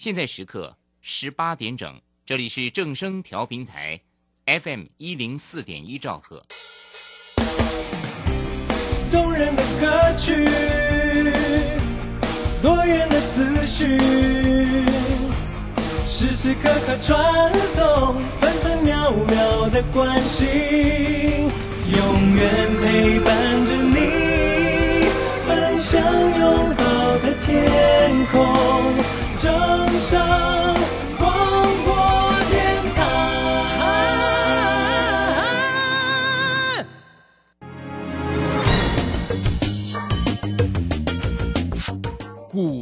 现在时刻十八点整，这里是正声调频台，FM 一零四点一兆赫。动人的歌曲，多元的资讯，时时刻刻传送，分分秒秒的关心，永远陪伴着你，分享拥抱的天空，正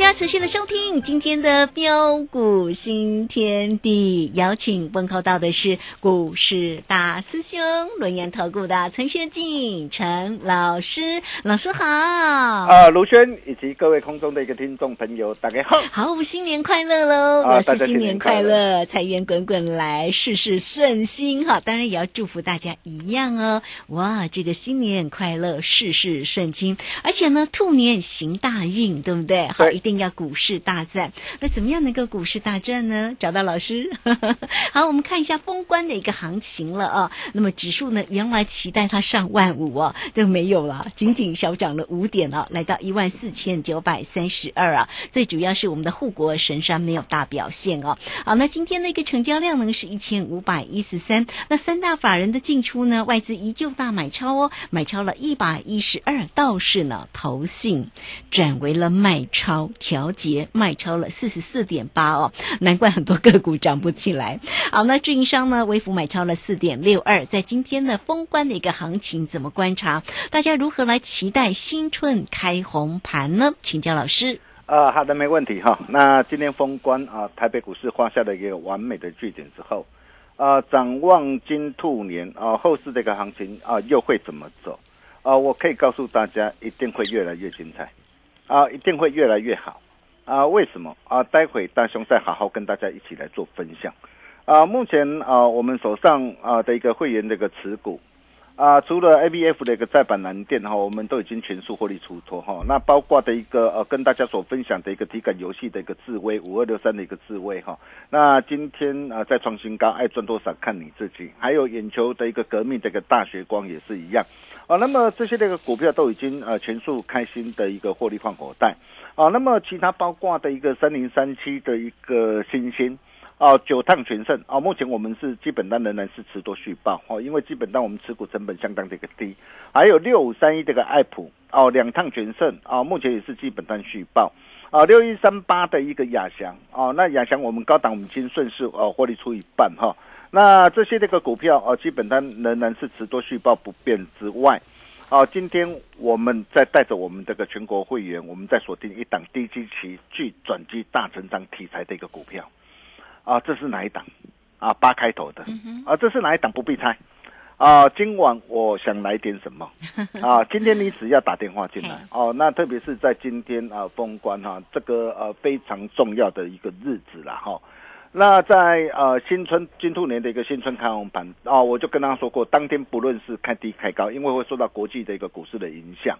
家持续的收听今天的标股新天地，邀请问候到的是股市大师兄轮研投顾的陈学进陈老师，老师好。啊，卢轩以及各位空中的一个听众朋友，大家好。好，新年快乐喽！啊老师新新年快乐乐，财源滚滚来，事事顺心哈。当然也要祝福大家一样哦。哇，这个新年快乐，事事顺心，而且呢，兔年行大运，对不对？好，一定定要股市大战。那怎么样能够股市大战呢？找到老师。好，我们看一下封关的一个行情了啊。那么指数呢，原来期待它上万五哦，都没有了，仅仅小涨了五点哦，来到一万四千九百三十二啊。最主要是我们的护国神山没有大表现哦。好，那今天的一个成交量呢是一千五百一十三，那三大法人的进出呢，外资依旧大买超哦，买超了一百一十二，倒是呢投信转为了卖超，调节卖超了四十四点八哦，难怪很多个股涨不起来。好，那运营商呢，微幅买超了四点六二，在今天的封关的一个行情怎么观察？大家如何来期待新春开红盘呢？请教老师。啊，好的，没问题哈。那今天封关啊，台北股市画下了一个完美的句点之后，啊，展望金兔年啊，后市这个行情啊，又会怎么走？啊，我可以告诉大家，一定会越来越精彩，啊，一定会越来越好。啊，为什么？啊，待会大雄再好好跟大家一起来做分享。啊，目前啊，我们手上啊的一个会员的一个持股。啊，除了 A B F 的一个再版蓝电哈，我们都已经全数获利出脱哈。那包括的一个呃，跟大家所分享的一个体感游戏的一个智威五二六三的一个智威哈。那今天啊再创新高，爱赚多少看你自己。还有眼球的一个革命的一个大学光也是一样啊。那么这些这个股票都已经呃全数开新的一个获利换口袋啊。那么其他包括的一个三零三七的一个新星。哦，九趟全胜哦，目前我们是基本单仍然是持多续报哦，因为基本单我们持股成本相当的一个低，还有六五三一这个爱普哦，两趟全胜啊，目前也是基本单续报啊，六一三八的一个亚翔哦，那亚翔我们高档我们已经顺势哦获利出一半哈、那这些这个股票啊，基本单仍然是持多续报不变之外。啊，今天我们在带着我们这个全国会员，我们在锁定一档低基期具转机大成长题材的一个股票。啊，这是哪一档？啊，八开头的。啊，这是哪一档？不必猜。啊，今晚我想来点什么？啊，今天你只要打电话进来哦，那特别是在今天啊封关哈、这个呃非常重要的一个日子了哈、那在呃新春金兔年的一个新春开红盘啊、我就跟大家说过，当天不论是开低开高，因为会受到国际的一个股市的影响。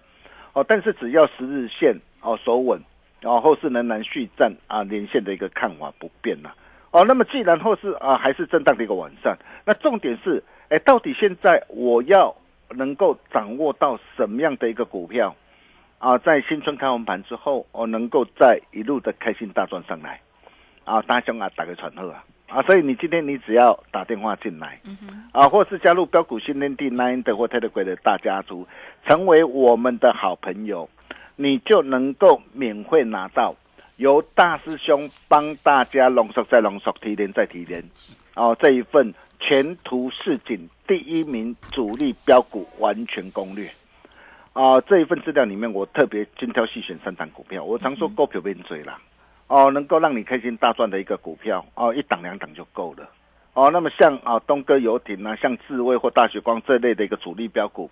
哦，但是只要十日线哦守稳，然、后后市仍然续战啊连线的一个看法不变呐、哦，那么既然后市啊还是震荡的一个完善，那重点是，哎，到底现在我要能够掌握到什么样的一个股票啊，在新春开完盘之后，我、能够再一路的开心大赚上来？啊，大兄啊，打个传呼啊啊，所以你今天你只要打电话进来，啊，或是加入标股训练地 Nine 的或 Telegram 的大家族，成为我们的好朋友，你就能够免费拿到由大师兄帮大家浓缩再浓缩、提炼再提炼，哦，这一份前途似锦第一名主力标股完全攻略。啊、这一份资料里面，我特别精挑细选三档股票。我常说股票变追啦，哦，能够让你开心大赚的一个股票，哦，一档两档就够了。哦，那么像啊东哥游艇啊，像智威或大学光这类的一个主力标股，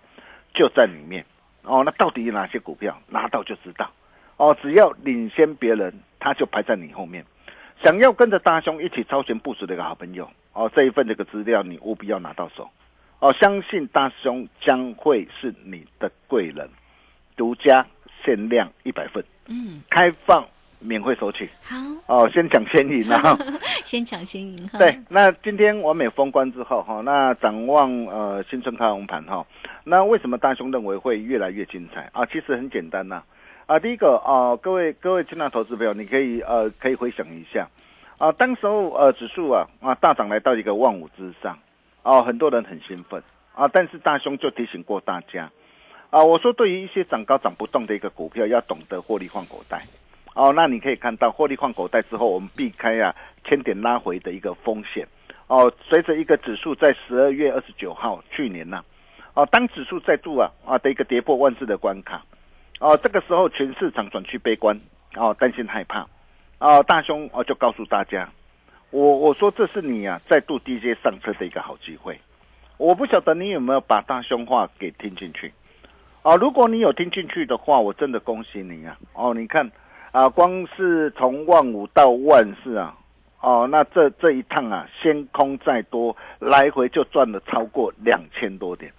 就在里面。哦，那到底有哪些股票拿到就知道。哦，只要领先别人，他就排在你后面。想要跟着大兄一起超前部署的一个好朋友，哦，这一份这个资料你务必要拿到手。哦，相信大兄将会是你的贵人，独家限量一百份，嗯，开放免费索取。好，哦，先抢先赢啊！先抢先赢哈。对，那今天完美封关之后哈，那展望呃新春开红盘哈，那为什么大兄认为会越来越精彩啊？其实很简单呐、啊，第一个啊、各位各位亲爱的投资朋友，你可以呃可以回想一下啊，当时候呃指数啊啊大涨来到一个万五之上，哦、很多人很兴奋啊，但是大兄就提醒过大家啊，我说对于一些涨高涨不动的一个股票，要懂得获利换口袋。哦，那你可以看到获利换口袋之后，我们避开啊千点拉回的一个风险。哦，随着一个指数在十二月二十九号去年呐、哦，当指数再度啊啊的一个跌破万字的关卡，哦，这个时候全市场转趋悲观，哦，担心害怕，哦，大兄哦就告诉大家，我我说这是你啊再度 DJ 上车的一个好机会，我不晓得你有没有把大兄话给听进去，哦，如果你有听进去的话，我真的恭喜你啊，哦，你看啊，光是从万五到万四啊。哦，那这这一趟啊，先空再多，来回就赚了超过两千多点，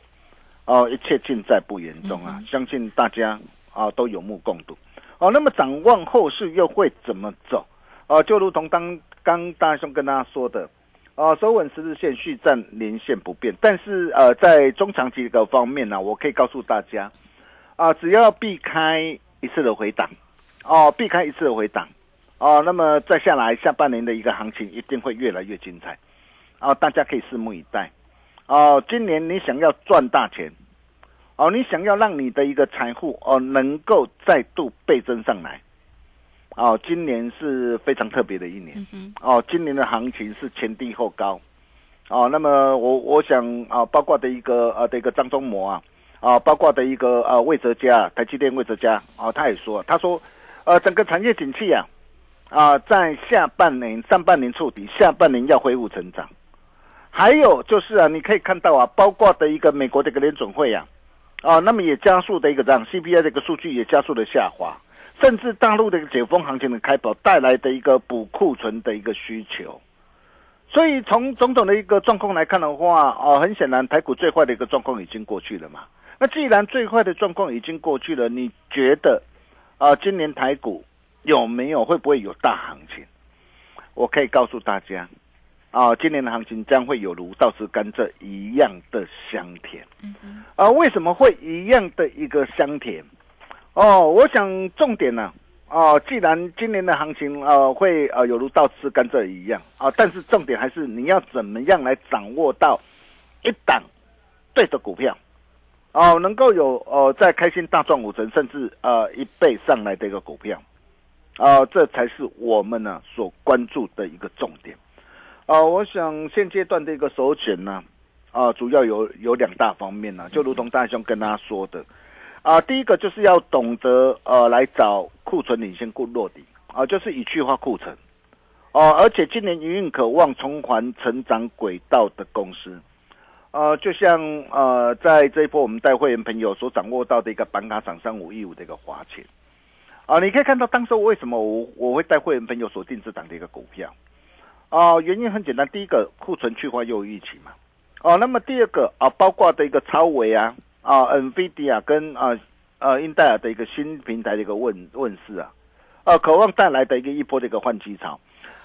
哦，一切尽在不言中啊！相信大家啊都有目共睹。哦，那么展望后市又会怎么走？哦，就如同刚刚大兄跟大家说的，哦，收稳十日线，续站连线不变。但是呃，在中长期的方面呢、我可以告诉大家，啊，只要避开一次的回档，哦，避开一次的回档。哦，那么再下来下半年的一个行情一定会越来越精彩，哦，大家可以拭目以待。哦，今年你想要赚大钱，哦，你想要让你的一个财富哦能够再度倍增上来，哦，今年是非常特别的一年，嗯哦，今年的行情是前低后高，哦，那么我我想啊，包括的一个呃的一个张忠谋啊，啊，包括的一个呃魏哲家，台积电魏哲家哦，他也说，他说，呃，整个产业景气啊。啊，在下半年、上半年触底，下半年要恢复成长。还有就是啊，你可以看到啊，包括的一个美国的一个联准会啊，啊，那么也加速的一个让 CPI 的一个数据也加速的下滑，甚至大陆的一个解封行情的开跑带来的一个补库存的一个需求。所以从种种的一个状况来看的话，哦、很显然台股最坏的一个状况已经过去了嘛。那既然最坏的状况已经过去了，你觉得啊、今年台股有没有会不会有大行情？我可以告诉大家，啊，今年的行情将会有如倒吃甘蔗一样的香甜。啊，为什么会一样的一个香甜？哦，我想重点呢、哦，既然今年的行情呃会呃有如倒吃甘蔗一样啊，但是重点还是你要怎么样来掌握到一档对的股票。哦，能够有呃在开心大赚五成，甚至呃一倍上来的一个股票，啊、这才是我们呢所关注的一个重点。啊、我想现阶段的一个首选呢，啊、主要有有两大方面呢，就如同大兄跟大家说的，啊、第一个就是要懂得呃来找库存领先库落底，啊、就是以去化库存，哦、而且今年营运渴望重返成长轨道的公司。呃，就像呃，在这一波我们带会员朋友所掌握到的一个板卡厂商五一五的一个华钱，啊、你可以看到当时为什么我我会带会员朋友锁定这档的一个股票，啊、原因很简单，第一个库存去化又有预期嘛，哦、那么第二个啊、包括的一个超维啊啊、NVIDIA 跟啊呃英戴尔的一个新平台的一个问问世啊，呃，渴望带来的一个一波的一个换机潮。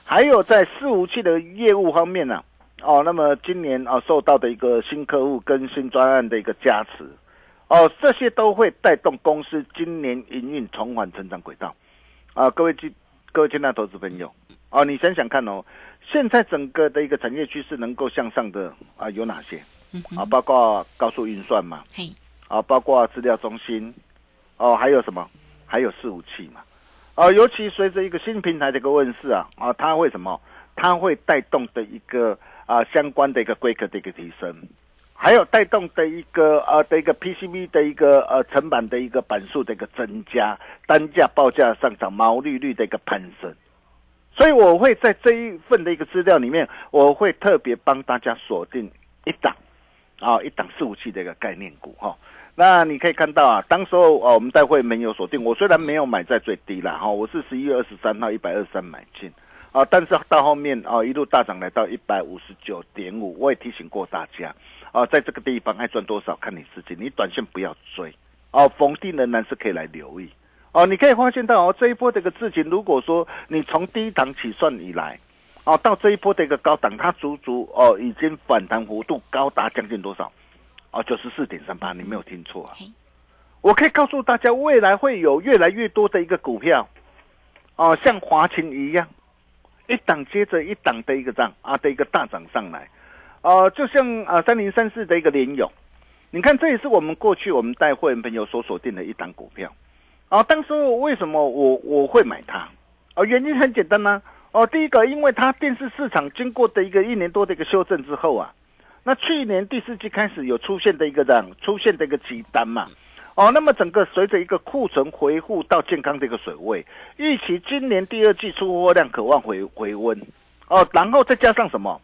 还有在伺服器的业务方面呢、哦，那么今年啊受到的一个新客户跟新专案的一个加持，哦，这些都会带动公司今年营运重返成长轨道。啊，各位亲各位亲爱的投资朋友，哦，你想想看哦，现在整个的一个产业趋势能够向上的啊有哪些？啊，包括高速运算嘛，嘿，啊，包括资料中心，哦，还有什么？还有伺服器嘛，啊，尤其随着一个新平台的一个问世啊，啊，它会什么？它会带动的一个啊相关的一个规格的一个提升，还有带动的一个呃的一个 PCB 的一个呃成本的一个板数的一个增加，单价报价上涨，毛利率的一个攀升。所以我会在这一份的一个资料里面，我会特别帮大家锁定一档啊，一档四五七的一个概念股哈、那你可以看到啊，当时候啊，我们待会没有锁定，我虽然没有买在最低啦哈，我是十一月二十三号一百二十三买进。啊，但是到后面啊一路大涨来到一百五十九点五，我也提醒过大家啊，在这个地方爱赚多少看你自己，你短线不要追哦，逢低仍然是可以来留意哦，你可以发现到哦这一波这个事情，如果说你从第一档起算以来。哦，到这一波的一个高档，它足足哦已经反弹幅度高达将近多少？哦，九十四点三八，你没有听错啊！我可以告诉大家，未来会有越来越多的一个股票，哦，像华勤一样，一档接着一档的一个涨啊的一个大涨上来，呃，就像啊三零三四的一个联勇，你看这也是我们过去我们带会员朋友所锁定的一档股票，啊，当时为什么我我会买它？啊，原因很简单呢、哦，第一个，因为它电视市场经过的一个一年多的一个修正之后啊，那去年第四季开始有出现的一个这样出现的一个急单嘛，哦，那么整个随着一个库存回复到健康的一个水位，预期今年第二季出货量渴望回回温，哦，然后再加上什么？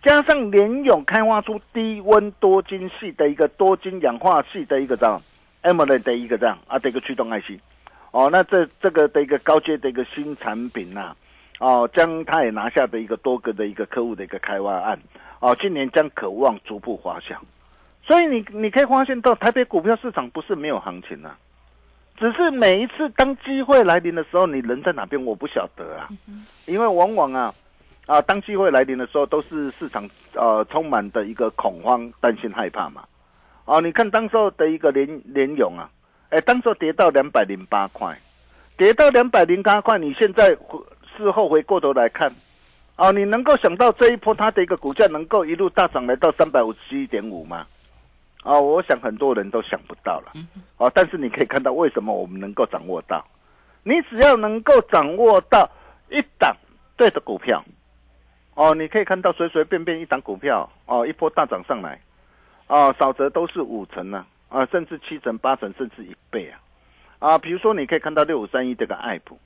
加上联勇开发出低温多晶系的一个多晶氧化系的一个这样 AMOLED 的一个这样啊的一个驱动 IC，哦，那这这个的一个高阶的一个新产品呐、哦，将它也拿下的一个多个的一个客户的一个开发案，哦，今年将渴望逐步滑向，所以你你可以发现到台北股票市场不是没有行情啊，只是每一次当机会来临的时候，你人在哪边我不晓得啊，因为往往啊啊当机会来临的时候，都是市场呃充满的一个恐慌、担心、害怕嘛，哦，你看当时候的一个联联勇啊，哎，当时候跌到两百零八块，跌到两百零八块，你现在回事后回过头来看，哦，你能够想到这一波它的一个股价能够一路大涨来到三百五十七点五吗？哦，我想很多人都想不到了。哦，但是你可以看到为什么我们能够掌握到，你只要能够掌握到一档对的股票，哦，你可以看到随随便便一档股票哦，一波大涨上来，哦，少则都是五成啊，啊，甚至七成、八成，甚至一倍啊，啊，比如说你可以看到六五三一这个爱普，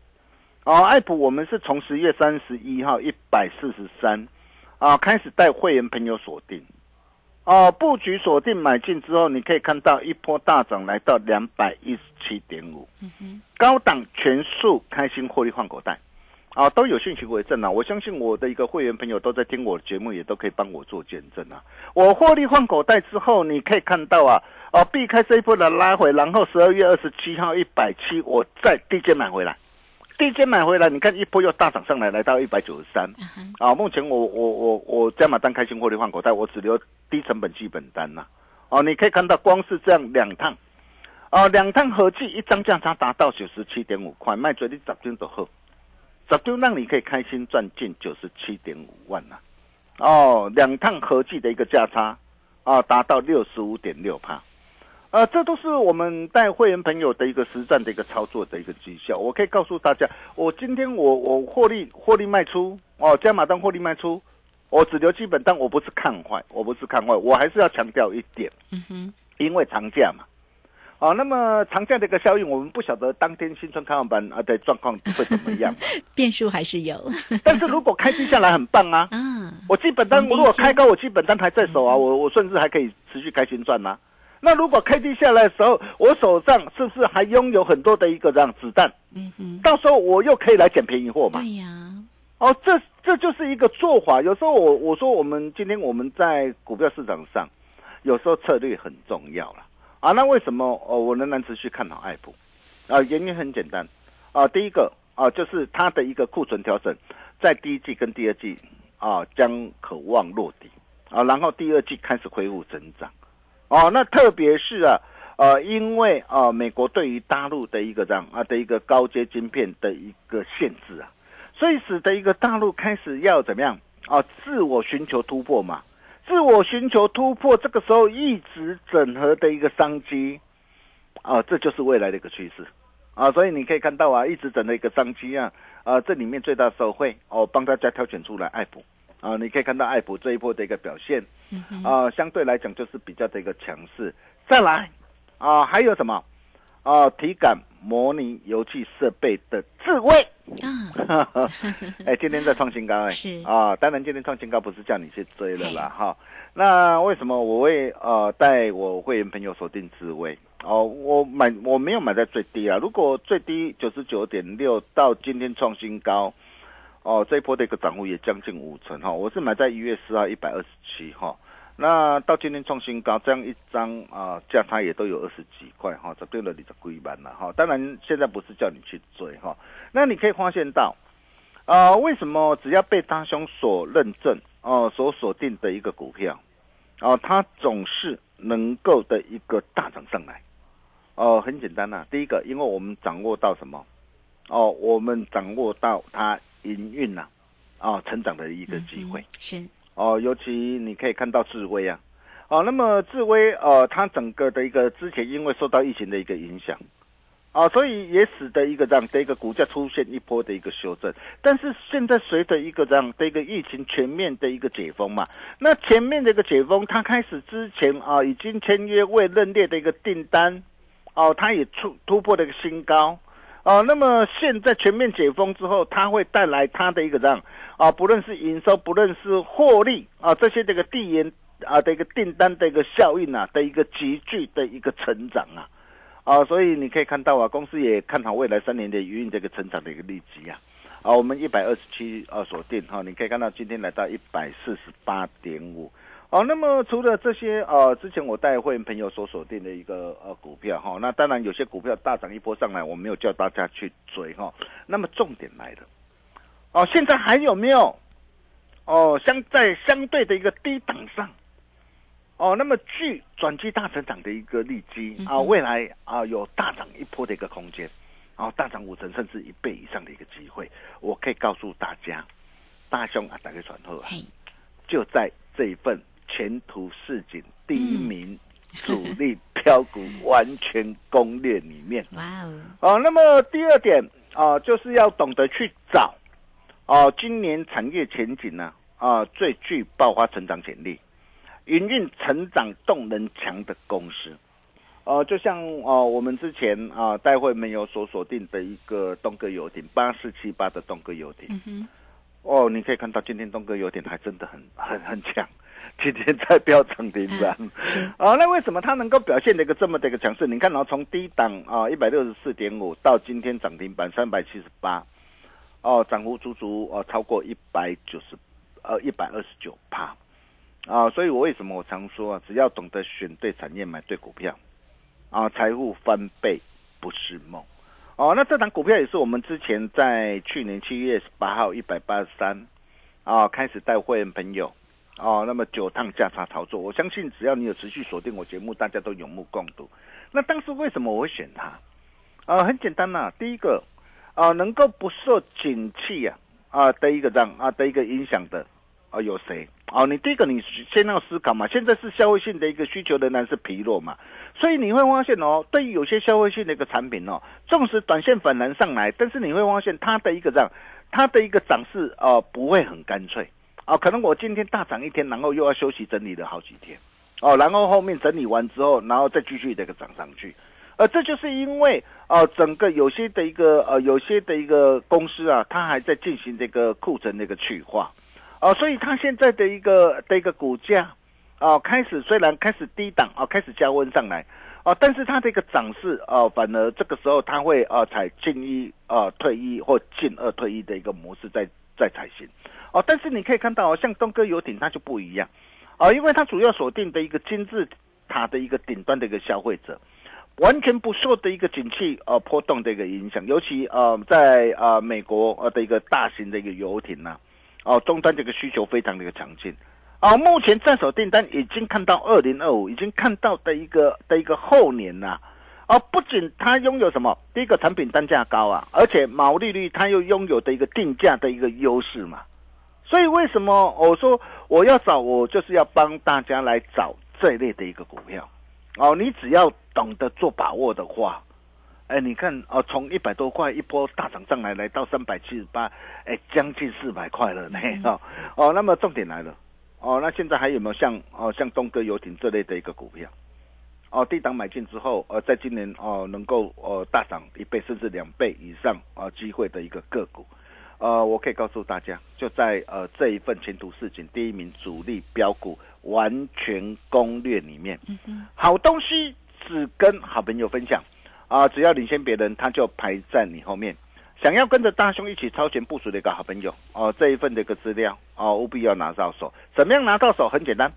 哦，爱普我们是从十月三十一号一百四十三啊开始带会员朋友锁定。哦，布局锁定买进之后，你可以看到一波大涨来到两百一十七点五，高档全数开心获利换口袋，啊，都有讯息为证啊！我相信我的一个会员朋友都在听我的节目，也都可以帮我做见证啊！我获利换口袋之后，你可以看到啊，哦，避开这一波的拉回，然后十二月二十七号一百七，我再低阶买回来。低阶买回来，你看一波又大涨上来，来到一百九十三。啊，目前我我我我加码单开心获利换口袋，我只留低成本基本单呐、哦，你可以看到，光是这样两趟，哦，两趟合计一张价差达到九十七点五块，卖出你十张就好，十张让你可以开心赚进九十七点五万呐、哦，两趟合计的一个价差，啊，达到六十五点六帕。呃，这都是我们带会员朋友的一个实战的一个操作的一个绩效。我可以告诉大家，我今天我我获利获利卖出哦，加码单获利卖出，我只留基本单，我不是看坏，我不是看坏，我还是要强调一点，嗯哼，因为长假嘛。哦，那么长假的一个效应，我们不晓得当天新春开放班啊的状况会怎么样，变数还是有。但是如果开低下来很棒啊，嗯，我基本单如果开高，我基本单还在手啊，我我甚至还可以持续开新赚呐、那如果开低下来的时候，我手上是不是还拥有很多的一个这样子弹？嗯哼，到时候我又可以来捡便宜货嘛？对呀，哦，这这就是一个做法。有时候我我说我们今天我们在股票市场上，有时候策略很重要了啊。那为什么哦我仍然持续看好爱普？啊，原因很简单啊，第一个啊就是它的一个库存调整，在第一季跟第二季啊将渴望落底啊，然后第二季开始恢复增长哦。那特别是啊呃，因为啊美国对于大陆的一个这样啊的一个高阶晶片的一个限制啊，所以使得一个大陆开始要怎么样啊自我寻求突破嘛。自我寻求突破，这个时候一直整合的一个商机，啊，这就是未来的一个趋势，啊，所以你可以看到啊，一直整的一个商机啊，啊，这里面最大受惠哦，帮大家挑选出来爱普，啊，你可以看到爱普这一波的一个表现，啊，相对来讲就是比较的一个强势。再来，啊，还有什么？啊，体感模拟游戏设备的智慧啊，哎，今天在创新高哎，是啊，当然今天创新高不是叫你去追了啦哈。那为什么我会呃带我会员朋友锁定智慧？哦，我买我没有买在最低啊，如果最低九十九点六到今天创新高，哦，这一波的一个涨幅也将近五成哈，我是买在一月四号一百二十七哈。那到今天创新高，这样一张啊价差也都有二十几块哈，这对了你的归班了哈。当然现在不是叫你去追哈，那你可以发现到，啊为什么只要被大兄所认证哦所锁定的一个股票，哦它总是能够的一个大涨上来，哦很简单呐，第一个因为我们掌握到什么，哦我们掌握到它营运呐，啊成长的一个机会是。哦，尤其你可以看到智威啊，哦，那么智威呃，它整个的一个之前因为受到疫情的一个影响，啊，所以也使得一个这样的一个股价出现一波的一个修正。但是现在随着一个这样的一个疫情全面的一个解封嘛，那前面的一个解封，它开始之前啊，已经签约未认列的一个订单，哦，它也出突破了一个新高。啊，那么现在全面解封之后，它会带来它的一个这样啊，不论是营收，不论是获利啊，这些这个递延啊的一个订单的一个效应啊的一个急剧的一个成长啊，啊，所以你可以看到啊，公司也看好未来三年的营运这个成长的一个利基啊，啊，我们一百二十七啊锁定哈，你可以看到今天来到一百四十八点五。哦，那么除了这些呃，之前我带会员朋友所锁定的一个呃股票哈，那当然有些股票大涨一波上来，我没有叫大家去追哈。那么重点来了，哦，现在还有没有？哦相在相对的一个低档上，哦，那么具转机大成长的一个利基啊，未来啊有大涨一波的一个空间，然后大涨五成甚至一倍以上的一个机会，我可以告诉大家，大兄啊，打开传后啊，就在这一份。前途似锦，第一名主力标股完全攻略里面。哇哦！哦，那么第二点啊，就是要懂得去找哦，今年产业前景呢啊，最具爆发成长潜力、营运成长动能强的公司。哦，就像哦，我们之前啊，待会没有所锁定的一个东哥游艇八四七八的东哥游艇。哦，你可以看到今天东哥游艇还真的很很很强。今天在飙涨停板，啊，那为什么它能够表现的一个这么的一个强势？你看，哦，从低档啊一百六十四点五到今天涨停板三百七十八，哦，涨幅足足哦超过一百九十，呃一百二十九趴，啊，所以我为什么我常说啊，只要懂得选对产业，买对股票，啊，财富翻倍不是梦，哦，那这档股票也是我们之前在去年七月十八号一百八十三，啊，开始带会员朋友。哦，那么九趟价差操作，我相信只要你有持续锁定我节目，大家都有目共睹。那当时为什么我会选它？啊，很简单呐，第一个啊，能够不受景气啊啊的一个这样啊的一个影响的啊有谁？哦，你第一个你先要思考嘛，现在是消费性的一个需求仍然是疲弱嘛，所以你会发现哦，对于有些消费性的一个产品哦，纵使短线反弹上来，但是你会发现它的一个这样，它的一个涨势啊不会很干脆。哦，可能我今天大涨一天，然后又要休息整理了好几天，哦，然后后面整理完之后，然后再继续这个涨上去，呃，这就是因为哦，整个有些的一个呃，有些的一个公司啊，它还在进行这个库存的一个去化，哦，所以它现在的一个的一个股价，哦，开始虽然开始低档啊，开始加温上来，哦，但是它这个涨势哦，反而这个时候它会啊采进一啊退一或进二退一的一个模式在在才行。哦，但是你可以看到哦，像东哥游艇它就不一样，哦，因为它主要锁定的一个金字塔的一个顶端的一个消费者，完全不受的一个景气呃波动的一个影响，尤其呃在呃美国呃的一个大型的一个游艇呐、哦、终端这个需求非常的一个强劲。啊，目前在手订单已经看到二零二五，已经看到的一个的一个后年呐、不仅它拥有什么，第一个产品单价高啊，而且毛利率它又拥有的一个定价的一个优势嘛。所以为什么我说我要找，我就是要帮大家来找这一类的一个股票。哦，你只要懂得做把握的话，哎，你看哦，从一百多块一波大涨上来，来到三百七十八，哎，将近四百块了呢。哦哦，那么重点来了，哦，那现在还有没有像哦像东哥游艇这类的一个股票？哦，低档买进之后，呃，在今年哦能够呃大涨一倍甚至两倍以上啊、呃、机会的一个个股，呃，我可以告诉大家，就在呃这一份前途似锦第一名主力标股完全攻略里面，好东西只跟好朋友分享啊、只要领先别人，他就排在你后面。想要跟着大兄一起超前部署的一个好朋友哦、这一份的一个资料哦，务必要拿到手。怎么样拿到手？很简单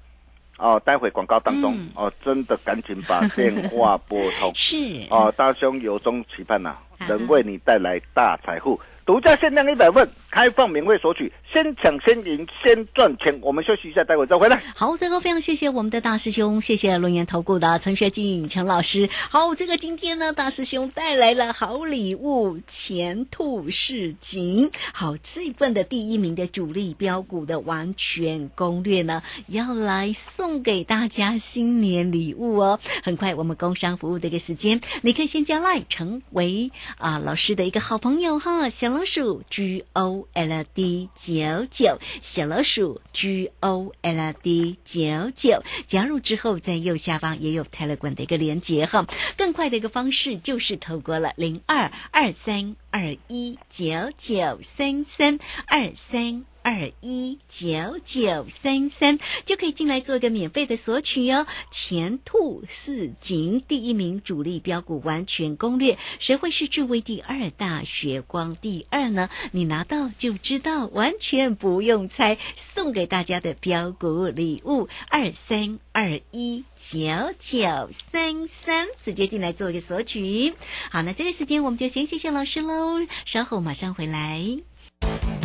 哦，待会广告当中、嗯。哦，真的赶紧把电话拨通。是。哦，大兄由衷期盼呐、啊。能为你带来大财富。独家限量一百份，开放免费索取，先抢先赢，先赚钱。我们休息一下，待会再回来。好，最后非常谢谢我们的大师兄，谢谢龙岩投顾的陈学进陈老师。好，这个今天呢，大师兄带来了好礼物，前兔似锦。好，这份的第一名的主力标股的完全攻略呢，要来送给大家新年礼物哦。很快我们工商服务的一个时间，你可以先加来成为啊老师的一个好朋友哈，小老鼠 G O L D 九九，小老鼠 G O L D 九九，加入之后在右下方也有 Telegram 的一个连接哈。更快的一个方式就是透过了零二二三二一九九三三二三。二一九九三三就可以进来做一个免费的索取哦。前兔似锦第一名主力标股完全攻略，谁会是智威第二大血光第二呢？你拿到就知道，完全不用猜，送给大家的标股礼物二三二一九九三三，直接进来做一个索取。好，那这个时间我们就先谢谢老师喽，稍后马上回来。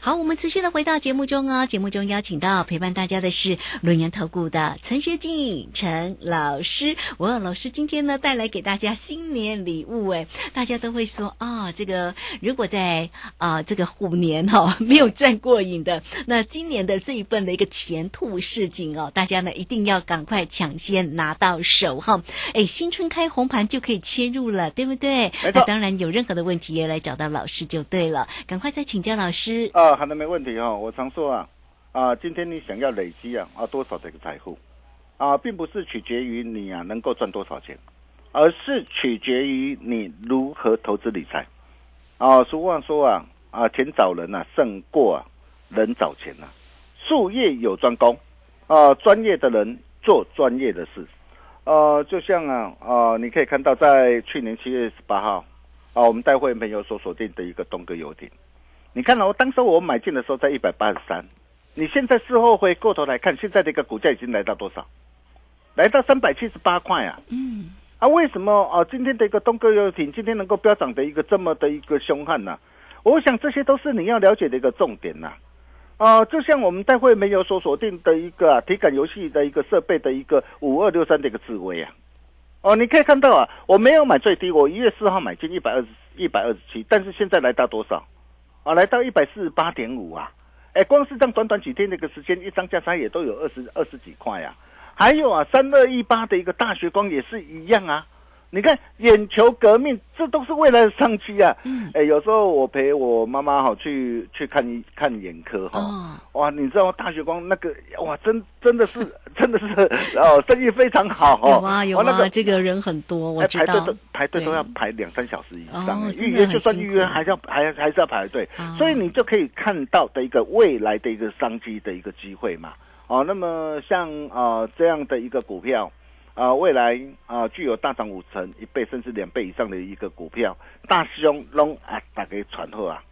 好，我们持续的回到节目中哦。节目中邀请到陪伴大家的是轮研投顾的陈学进陈老师。哇，老师今天呢带来给大家新年礼物哎，大家都会说啊、这个如果在啊、这个虎年哈、哦、没有赚过瘾的，那今年的这一份的一个前兔似锦哦，大家呢一定要赶快抢先拿到手哈。哎，新春开红盘就可以切入了，对不对？那当然有任何的问题也来找到老师就对了，赶快再请教老师。啊，好的，没问题哈、我常说啊，啊，今天你想要累积啊啊多少这个财富啊，并不是取决于你啊能够赚多少钱，而是取决于你如何投资理财。啊，俗话说啊啊，钱找人啊胜过啊人找钱呐、术业有专攻啊，专业的人做专业的事。呃，就像啊啊，你可以看到在去年七月十八号啊，我们带会员朋友所锁定的一个东哥游艇。你看哦，当时我买进的时候在一百八十三，你现在事后回过头来看，现在的一个股价已经来到多少？来到三百七十八块啊！嗯，啊，为什么啊？今天的一个东哥游艇今天能够飙涨的一个这么的一个凶悍呢、我想这些都是你要了解的一个重点呐、啊。就像我们待会没有所锁定的一个、啊、体感游戏的一个设备的一个五二六三的一个智慧啊，哦，你可以看到啊，我没有买最低，我一月四号买进一百二十一百二十七，但是现在来到多少？啊，来到一百四十八点五啊！哎，光是这样短短几天的一个时间，一张价差也都有二十二十几块啊。还有啊，三二一八的一个大学光也是一样啊。你看，眼球革命，这都是未来的商机啊！哎、有时候我陪我妈妈哈去去看一看眼科哈，哦，哇，你知道大学光那个哇，真真的是 真的是哦，生意非常好哦。有啊有那个这个人很多，我知道哎排队都。排队都要排两三小时以上预约就算预约还是要还还是要排队哦，所以你就可以看到的一个未来的一个商机的一个机会嘛。哦，那么像呃这样的一个股票。啊、未来啊、具有大涨五成、一倍甚至两倍以上的一个股票，大兄龙啊，打给传后啊！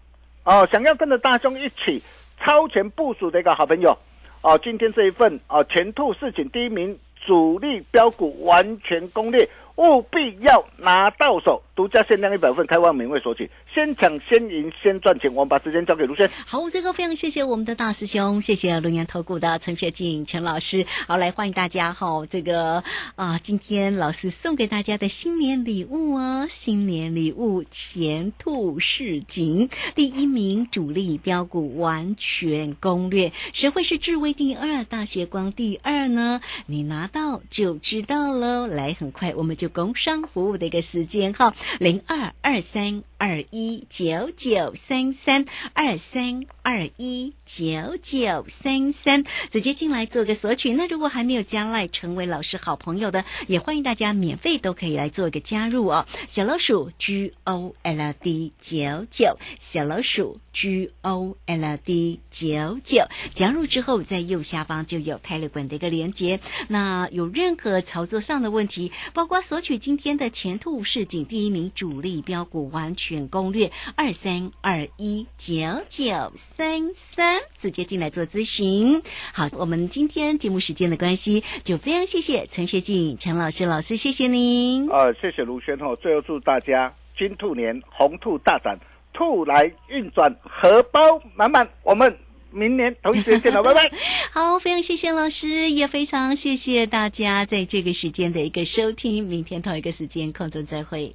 哦，想要跟着大兄一起超前部署的一个好朋友，哦，今天这一份哦前兔市井第一名主力标股完全攻略，务必要拿到手，独家限量一百份，开放免费索取，先抢先赢先赚钱。我们把时间交给卢轩。好，这个非常谢谢我们的大师兄，谢谢龙岩投顾的陈学静陈老师。好，来欢迎大家哈、这个啊，今天老师送给大家的新年礼物哦，新年礼物前兔似锦，第一名主力标股完全攻略，谁会是智威第二，大学光第二呢？你拿到就知道喽。来，很快我们就工商服务的一个时间哈，零二二三二一九九三三二三二一九九三三，直接进来做个索取。那如果还没有加赖成为老师好朋友的，也欢迎大家免费都可以来做一个加入哦。小老鼠 G O L D 九九，小老鼠 G O L D 九九，加入之后在右下方就有泰勒管的一个连接。那有任何操作上的问题，包括索取今天的前途市井第一名主力标股完全攻略二三二一九九三三，直接进来做咨询。好，我们今天节目时间的关系，就非常谢谢陈学静陈老师老师，谢谢您。呃，谢谢卢轩哦。最后祝大家金兔年红兔大展，兔来运转，荷包满满。我们明年同一时间见了，拜拜。好，非常谢谢老师，也非常谢谢大家在这个时间的一个收听。明天同一个时间空中再会。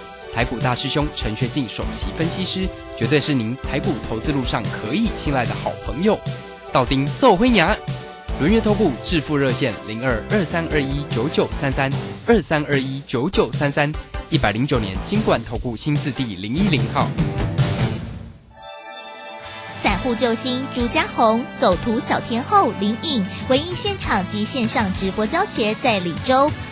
台股大师兄陈学进首席分析师，绝对是您台股投资路上可以信赖的好朋友。道丁奏灰牙，轮月投顾致富热线零二二三二一九九三三二三二一九九三三，一百零九年金管投顾新字第零一零号。散户救星朱家红，走图小天后林颖，唯一现场及线上直播教学在李州。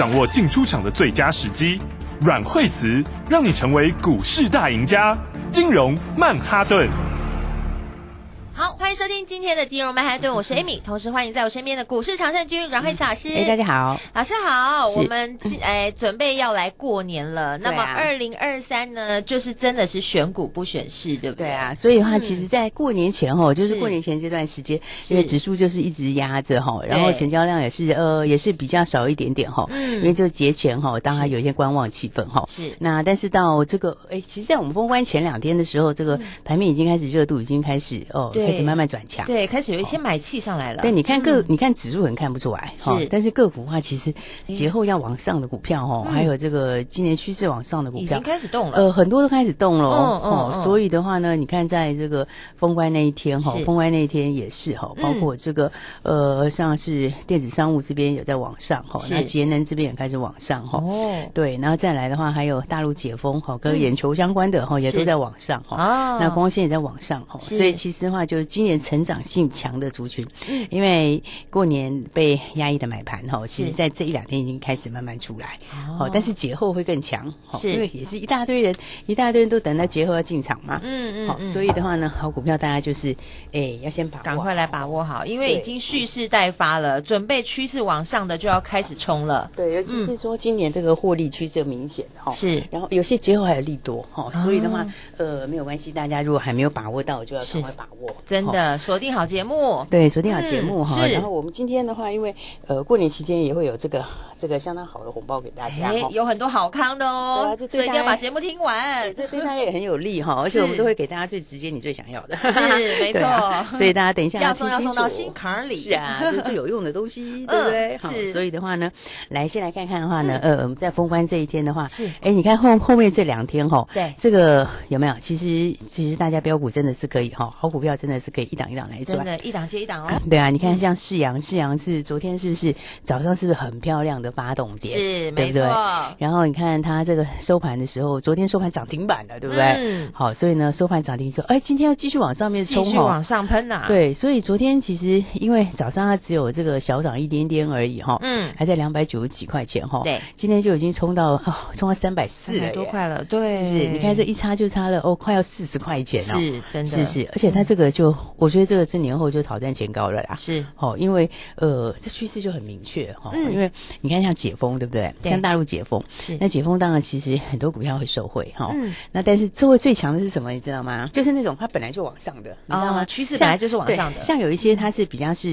掌握进出场的最佳时机。阮惠慈让你成为股市大赢家。金融曼哈顿。迎收听今天的金融曼哈顿，我是 Amy，同时欢迎在我身边的股市常胜军阮慧慈老师。哎，大家好，老师好。我们哎准备要来过年了，那么二零二三呢，就是真的是选股不选市，对不对？对啊，所以的话，嗯。其实，在过年前哦，就是是。过年前这段时间，因为指数就是一直压着哈，然后成交量也是呃也是比较少一点点哈，嗯。因为就节前哈，当然有一些观望气氛哈，是。那但是到这个哎，其实，在我们封关前两天的时候，这个盘面已经开始热度已经开始哦，开始慢慢转强。对，开始有一些买气上来了。对，你看个，嗯。你看指数很看不出来，是。哦但是个股的话，其实节后要往上的股票哦，嗯。还有这个今年趋势往上的股票已经开始动了。呃，很多都开始动了哦，哦嗯。所以的话呢，你看在这个封关那一天哈是，封关那一天也是哈，包括这个呃，像是电子商务这边有在往上哈，是。那节能这边也开始往上哈，哦，对，然后再来的话，还有大陆解封哈，跟眼球相关的哈，也都在往上哈。哦那光线也在往上哈，是。所以其实的话，就是今年成长性强的族群，嗯因为过年被压抑的买盘哈，其实在这一两天已经开始慢慢出来，哦。哦，但是节后会更强，哦是。因为也是一大堆人，一大堆人都等到节后要进场嘛，好，嗯嗯嗯。所以的话呢，好股票大家就是，哎，要先把握赶快来把握好，因为已经蓄势待发了，准备趋势往上的就要开始冲了。对，尤其是说今年这个获利趋势明显哈，是。然后有些节后还有利多哈，哦所以的话，呃，没有关系，大家如果还没有把握到，就要赶快把握，真的锁定好节目。对，锁定好节目哈。然后我们今天的话，因为呃过年期间也会有这个 这个相当好的红包给大家有很多好康的对哦所以一定要把节目听完。这对大家也很有利哈，而且我们都会给大家最直接、你最想要的，是没错 所以大家等一下要送要送到心坎里是啊，就是最有用的东西，对不对？是所以的话呢，来先来看看的话呢，呃，我们在封关这一天的话，是哎，你看后后面这两天哈，对这个有没有？其实其实大家标股真的是可以哈，好股票真的是可以一档一档来赚。真的，一档接一档哦。对啊，你看像世阳，世阳是昨天是不是早上是不是很漂亮的发动点？是没对不对错然后你看它这个收盘的时候，昨天收盘涨停板了，对不对？嗯好，所以呢收盘涨停之后，哎，今天要继续往上面继冲继续往上喷呐。，对，所以昨天其实因为早上它只有这个小涨一点点而已哈，嗯还在两百九十几块钱哈，对，今天就已经冲到哦，冲到三百四了多块了，对，是不是？你看这一差就差了哦，快要四十块钱哦，是真的，是是，而且它这个就，我觉得这个这年后就挑战前高了啦。是哦，因为呃，这趋势就很明确哈、哦嗯因为你看像解封，对不对？对像大陆解封，是那解封当然其实很多股票会受惠哈、嗯那但是受惠最强的是什么？你知道吗？就是那种它本来就往上的，你知道吗？哦趋势本来就是往上的像有一些它是比较是。